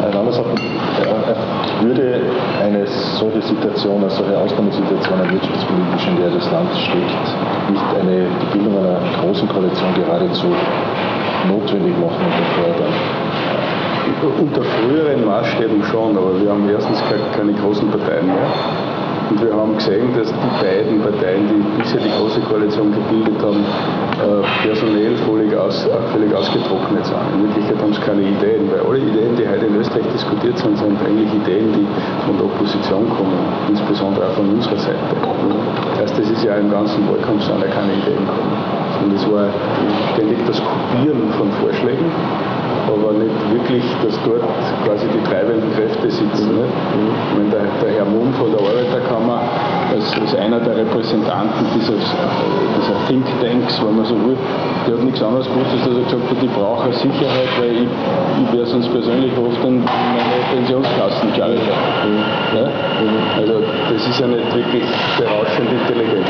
Herr Landeshauptmann, würde eine solche Situation, eine solche Ausnahmesituation, eine wirtschaftspolitische, in der das Land steckt, nicht eine, die Bildung einer großen Koalition geradezu notwendig machen und erfordern? Unter früheren Maßstäben schon, aber wir haben erstens keine großen Parteien mehr. Und wir haben gesehen, dass die beiden Parteien, die bisher die Große Koalition gebildet haben, äh, personell völlig, aus, völlig ausgetrocknet sind. In Wirklichkeit haben sie keine Ideen, weil alle Ideen, die diskutiert sind, sind eigentlich Ideen, die von der Opposition kommen, insbesondere auch von unserer Seite. Das heißt, das ist ja im ganzen Wahlkampf sind ja keine Ideen gekommen. Und es war ständig das Kopieren von Vorschlägen aber nicht wirklich, dass dort quasi die treibenden Kräfte sitzen. Nicht? Wenn der, der Herr Mumm von der Arbeiterkammer als, als einer der Repräsentanten dieses, Think Tanks, wenn man so will, der hat nichts anderes gewusst, als dass er gesagt hat, ich brauche Sicherheit, weil ich, ich wäre sonst persönlich oft in meine Pensionskassen gearbeitet. Ja? Also das ist ja nicht wirklich berauschend intelligent.